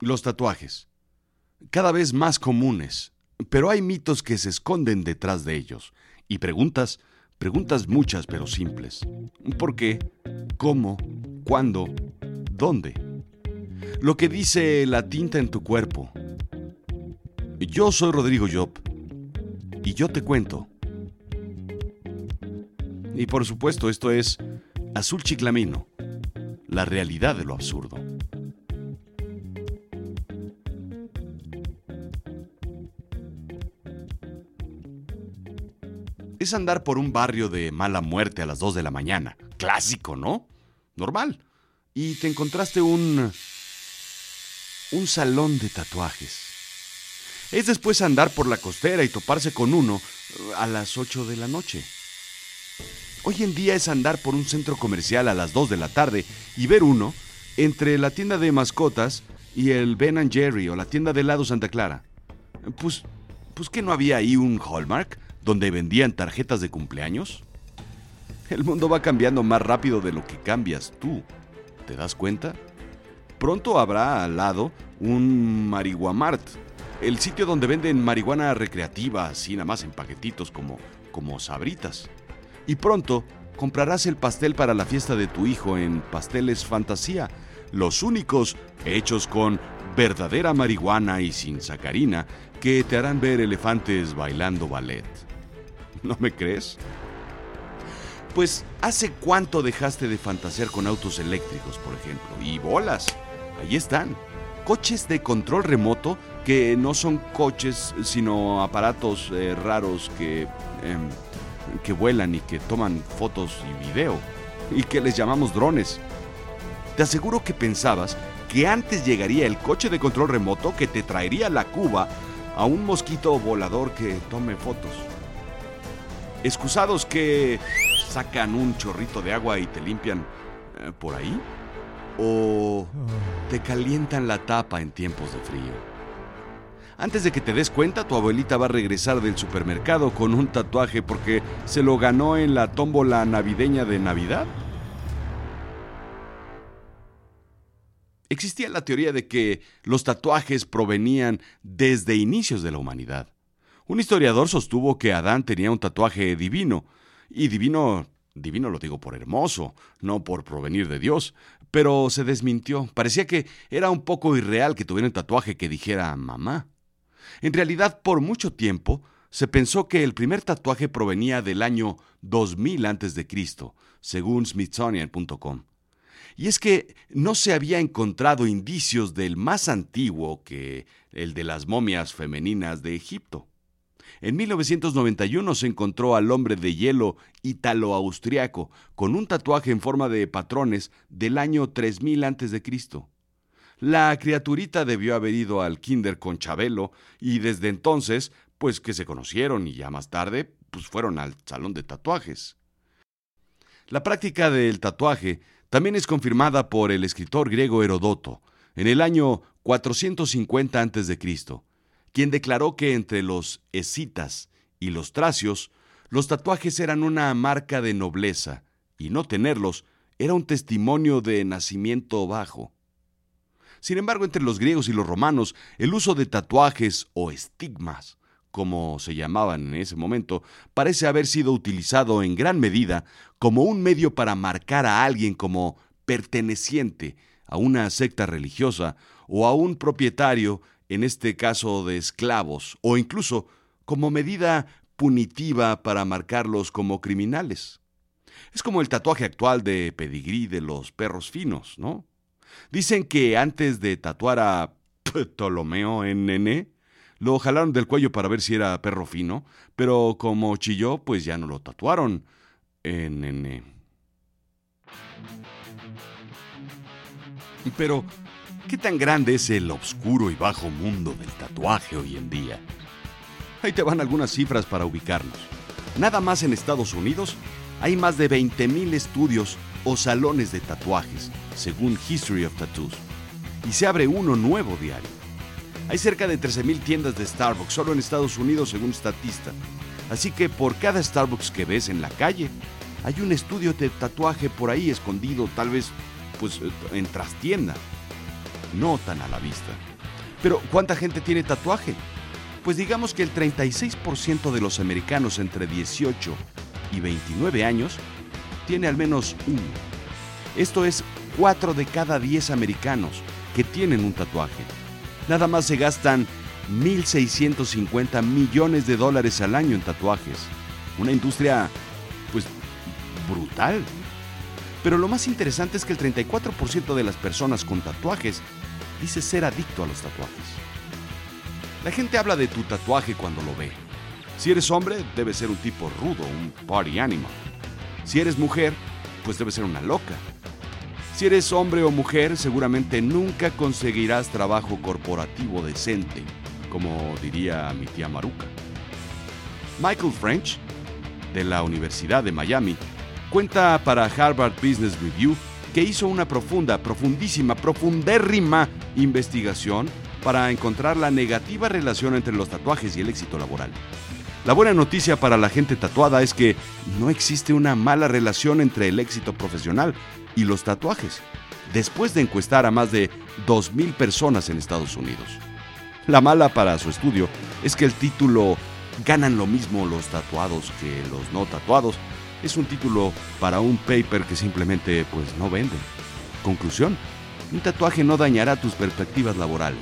Los tatuajes. Cada vez más comunes, pero hay mitos que se esconden detrás de ellos. Y preguntas, preguntas muchas pero simples. ¿Por qué? ¿Cómo? ¿Cuándo? ¿Dónde? Lo que dice la tinta en tu cuerpo. Yo soy Rodrigo Job y yo te cuento. Y por supuesto, esto es Azul Chiclamino, la realidad de lo absurdo. Es andar por un barrio de mala muerte a las 2 de la mañana. Clásico, ¿no? Normal. Y te encontraste un... un salón de tatuajes. Es después andar por la costera y toparse con uno a las 8 de la noche. Hoy en día es andar por un centro comercial a las 2 de la tarde y ver uno entre la tienda de mascotas y el Ben Jerry o la tienda de helado Santa Clara. Pues, pues que no había ahí un Hallmark donde vendían tarjetas de cumpleaños. El mundo va cambiando más rápido de lo que cambias tú. ¿Te das cuenta? Pronto habrá al lado un Marihuamart, el sitio donde venden marihuana recreativa, así nada más en paquetitos como, como sabritas. Y pronto comprarás el pastel para la fiesta de tu hijo en Pasteles Fantasía, los únicos hechos con verdadera marihuana y sin sacarina que te harán ver elefantes bailando ballet. ¿No me crees? Pues, ¿hace cuánto dejaste de fantasear con autos eléctricos, por ejemplo? Y bolas, ahí están. Coches de control remoto que no son coches, sino aparatos eh, raros que... Em, que vuelan y que toman fotos y video, y que les llamamos drones. Te aseguro que pensabas que antes llegaría el coche de control remoto que te traería la cuba a un mosquito volador que tome fotos. Excusados que sacan un chorrito de agua y te limpian eh, por ahí. O te calientan la tapa en tiempos de frío. Antes de que te des cuenta, tu abuelita va a regresar del supermercado con un tatuaje porque se lo ganó en la tómbola navideña de Navidad. Existía la teoría de que los tatuajes provenían desde inicios de la humanidad. Un historiador sostuvo que Adán tenía un tatuaje divino, y divino, divino lo digo por hermoso, no por provenir de Dios, pero se desmintió. Parecía que era un poco irreal que tuviera un tatuaje que dijera mamá. En realidad, por mucho tiempo, se pensó que el primer tatuaje provenía del año 2000 a.C., según Smithsonian.com. Y es que no se había encontrado indicios del más antiguo que el de las momias femeninas de Egipto. En 1991 se encontró al hombre de hielo italo-austriaco con un tatuaje en forma de patrones del año 3000 a.C. La criaturita debió haber ido al kinder con Chabelo y desde entonces, pues que se conocieron y ya más tarde, pues fueron al salón de tatuajes. La práctica del tatuaje también es confirmada por el escritor griego Herodoto en el año 450 a.C., quien declaró que entre los escitas y los tracios los tatuajes eran una marca de nobleza y no tenerlos era un testimonio de nacimiento bajo. Sin embargo, entre los griegos y los romanos, el uso de tatuajes o estigmas, como se llamaban en ese momento, parece haber sido utilizado en gran medida como un medio para marcar a alguien como perteneciente a una secta religiosa o a un propietario, en este caso de esclavos, o incluso como medida punitiva para marcarlos como criminales. Es como el tatuaje actual de pedigrí de los perros finos, ¿no? Dicen que antes de tatuar a Ptolomeo en Nené, lo jalaron del cuello para ver si era perro fino, pero como chilló, pues ya no lo tatuaron en Nené. Pero, ¿qué tan grande es el oscuro y bajo mundo del tatuaje hoy en día? Ahí te van algunas cifras para ubicarnos. Nada más en Estados Unidos hay más de 20.000 estudios o salones de tatuajes, según History of Tattoos, y se abre uno nuevo diario. Hay cerca de 13.000 tiendas de Starbucks solo en Estados Unidos, según Statista. Así que por cada Starbucks que ves en la calle, hay un estudio de tatuaje por ahí escondido, tal vez pues en trastienda. No tan a la vista. Pero ¿cuánta gente tiene tatuaje? Pues digamos que el 36% de los americanos entre 18 y 29 años tiene al menos uno. Esto es 4 de cada 10 americanos que tienen un tatuaje. Nada más se gastan 1.650 millones de dólares al año en tatuajes. Una industria, pues, brutal. Pero lo más interesante es que el 34% de las personas con tatuajes dice ser adicto a los tatuajes. La gente habla de tu tatuaje cuando lo ve. Si eres hombre, debe ser un tipo rudo, un party animal. Si eres mujer, pues debe ser una loca. Si eres hombre o mujer, seguramente nunca conseguirás trabajo corporativo decente, como diría mi tía Maruca. Michael French, de la Universidad de Miami, cuenta para Harvard Business Review que hizo una profunda, profundísima, profundérrima investigación para encontrar la negativa relación entre los tatuajes y el éxito laboral. La buena noticia para la gente tatuada es que no existe una mala relación entre el éxito profesional y los tatuajes, después de encuestar a más de 2.000 personas en Estados Unidos. La mala para su estudio es que el título Ganan lo mismo los tatuados que los no tatuados es un título para un paper que simplemente pues no vende. Conclusión, un tatuaje no dañará tus perspectivas laborales.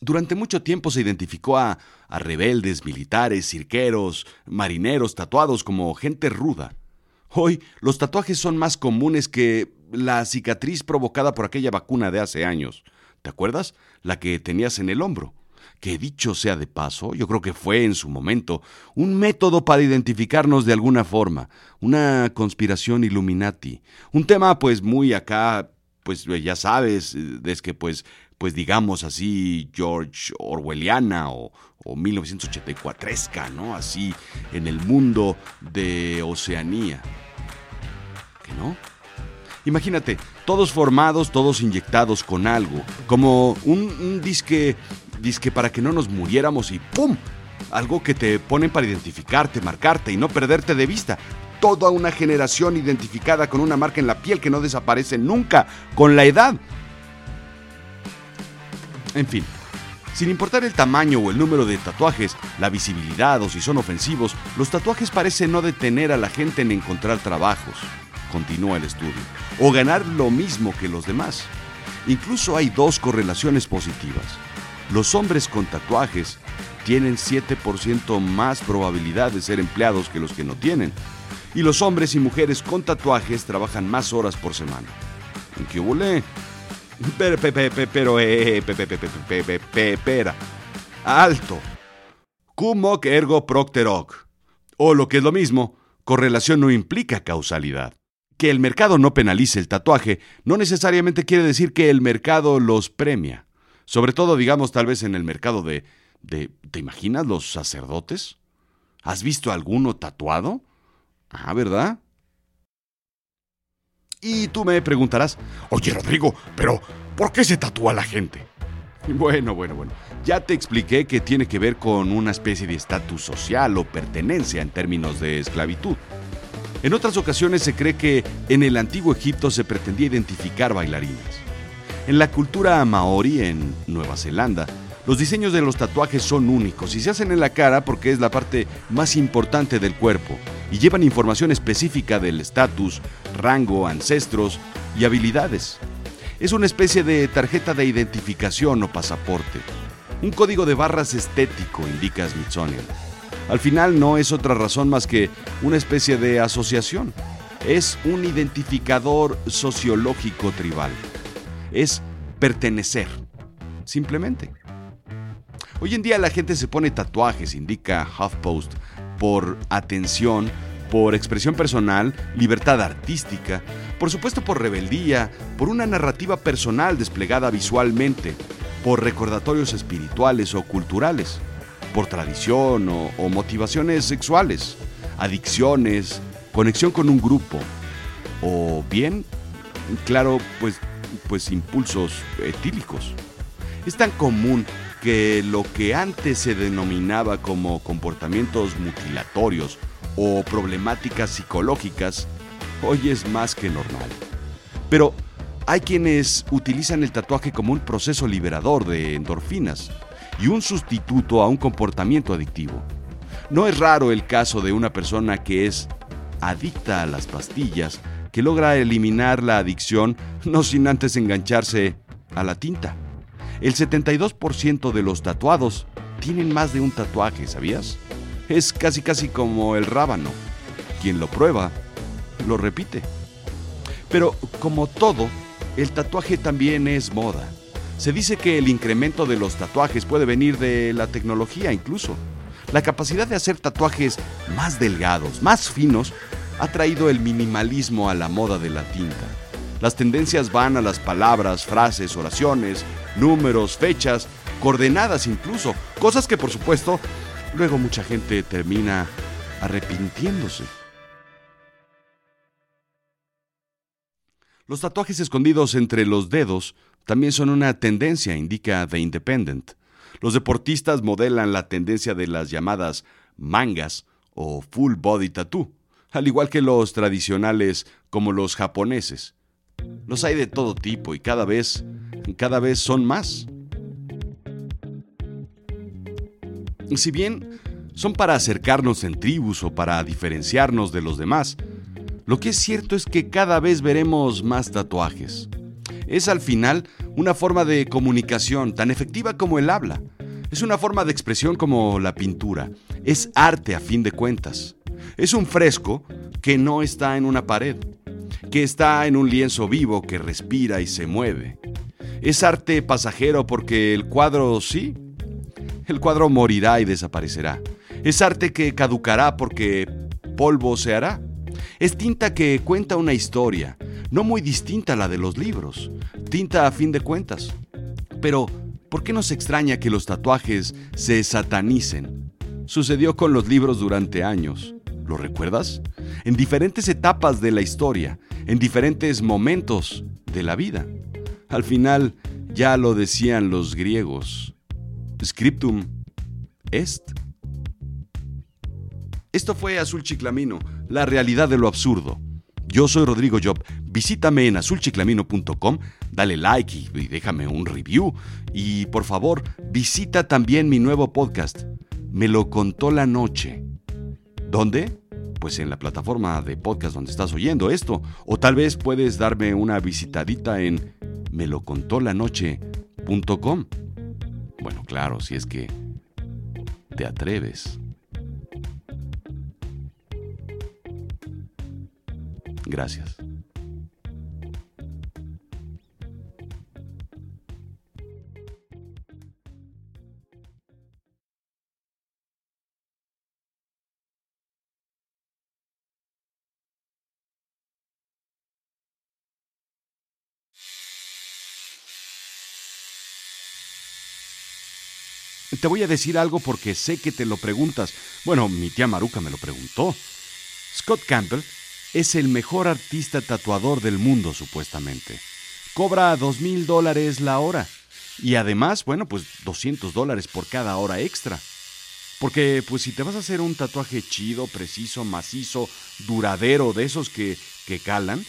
Durante mucho tiempo se identificó a, a, rebeldes, militares, cirqueros, marineros tatuados como gente ruda. Hoy los tatuajes son más comunes que la cicatriz provocada por aquella vacuna de hace años. ¿Te acuerdas? La que tenías en el hombro. Que dicho sea de paso, yo creo que fue en su momento un método para identificarnos de alguna forma, una conspiración Illuminati, un tema pues muy acá, pues ya sabes, es que pues pues digamos así, George Orwelliana o, o 1984esca, ¿no? Así en el mundo de Oceanía. ¿Que no? Imagínate, todos formados, todos inyectados con algo, como un, un disque, disque para que no nos muriéramos y ¡pum! Algo que te ponen para identificarte, marcarte y no perderte de vista. Toda una generación identificada con una marca en la piel que no desaparece nunca, con la edad. En fin, sin importar el tamaño o el número de tatuajes, la visibilidad o si son ofensivos, los tatuajes parecen no detener a la gente en encontrar trabajos, continúa el estudio, o ganar lo mismo que los demás. Incluso hay dos correlaciones positivas. Los hombres con tatuajes tienen 7% más probabilidad de ser empleados que los que no tienen. Y los hombres y mujeres con tatuajes trabajan más horas por semana. ¿En qué volé? Pero, pero, espera. Alto. Cum hoc ergo propter hoc. O lo que es lo mismo, correlación no implica causalidad. Que el mercado no penalice el tatuaje no necesariamente quiere decir que el mercado los premia. Sobre todo, digamos, tal vez en el mercado de, de ¿te imaginas los sacerdotes? ¿Has visto alguno tatuado? Ah, ¿verdad? Y tú me preguntarás, oye Rodrigo, pero ¿por qué se tatúa la gente? Bueno, bueno, bueno. Ya te expliqué que tiene que ver con una especie de estatus social o pertenencia en términos de esclavitud. En otras ocasiones se cree que en el antiguo Egipto se pretendía identificar bailarinas. En la cultura maori en Nueva Zelanda, los diseños de los tatuajes son únicos y se hacen en la cara porque es la parte más importante del cuerpo y llevan información específica del estatus, rango, ancestros y habilidades. Es una especie de tarjeta de identificación o pasaporte. Un código de barras estético, indica Smithsonian. Al final no es otra razón más que una especie de asociación. Es un identificador sociológico tribal. Es pertenecer. Simplemente. Hoy en día la gente se pone tatuajes, indica HuffPost, por atención, por expresión personal, libertad artística, por supuesto por rebeldía, por una narrativa personal desplegada visualmente, por recordatorios espirituales o culturales, por tradición o, o motivaciones sexuales, adicciones, conexión con un grupo, o bien, claro, pues, pues impulsos etílicos. Es tan común que lo que antes se denominaba como comportamientos mutilatorios o problemáticas psicológicas hoy es más que normal. Pero hay quienes utilizan el tatuaje como un proceso liberador de endorfinas y un sustituto a un comportamiento adictivo. No es raro el caso de una persona que es adicta a las pastillas, que logra eliminar la adicción no sin antes engancharse a la tinta. El 72% de los tatuados tienen más de un tatuaje, ¿sabías? Es casi casi como el rábano. Quien lo prueba, lo repite. Pero como todo, el tatuaje también es moda. Se dice que el incremento de los tatuajes puede venir de la tecnología incluso. La capacidad de hacer tatuajes más delgados, más finos, ha traído el minimalismo a la moda de la tinta. Las tendencias van a las palabras, frases, oraciones, números, fechas, coordenadas incluso, cosas que por supuesto luego mucha gente termina arrepintiéndose. Los tatuajes escondidos entre los dedos también son una tendencia, indica The Independent. Los deportistas modelan la tendencia de las llamadas mangas o full body tattoo, al igual que los tradicionales como los japoneses. Los hay de todo tipo y cada vez, cada vez son más. Si bien son para acercarnos en tribus o para diferenciarnos de los demás, lo que es cierto es que cada vez veremos más tatuajes. Es al final una forma de comunicación tan efectiva como el habla. Es una forma de expresión como la pintura. Es arte a fin de cuentas. Es un fresco que no está en una pared, que está en un lienzo vivo que respira y se mueve. Es arte pasajero porque el cuadro sí, el cuadro morirá y desaparecerá. Es arte que caducará porque polvo se hará. Es tinta que cuenta una historia, no muy distinta a la de los libros, tinta a fin de cuentas. Pero, ¿por qué nos extraña que los tatuajes se satanicen? Sucedió con los libros durante años. ¿Lo recuerdas? En diferentes etapas de la historia, en diferentes momentos de la vida. Al final, ya lo decían los griegos. Scriptum est. Esto fue Azul Chiclamino, la realidad de lo absurdo. Yo soy Rodrigo Job. Visítame en azulchiclamino.com, dale like y, déjame un review. Y por favor, visita también mi nuevo podcast. Me lo contó la noche. ¿Dónde? Pues en la plataforma de podcast donde estás oyendo esto. O tal vez puedes darme una visitadita en melocontolanoche.com. Bueno, claro, si es que te atreves. Gracias. Te voy a decir algo porque sé que te lo preguntas. Bueno, mi tía Maruca me lo preguntó. Scott Campbell es el mejor artista tatuador del mundo, supuestamente. Cobra dos mil dólares la hora. Y además, bueno, pues 200 dólares por cada hora extra. Porque, pues si te vas a hacer un tatuaje chido, preciso, macizo, duradero, de esos que, que calan,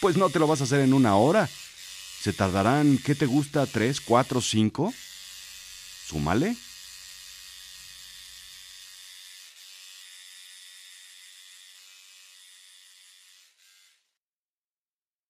pues no te lo vas a hacer en una hora. Se tardarán, ¿qué te gusta? ¿Tres, cuatro, cinco? Súmale.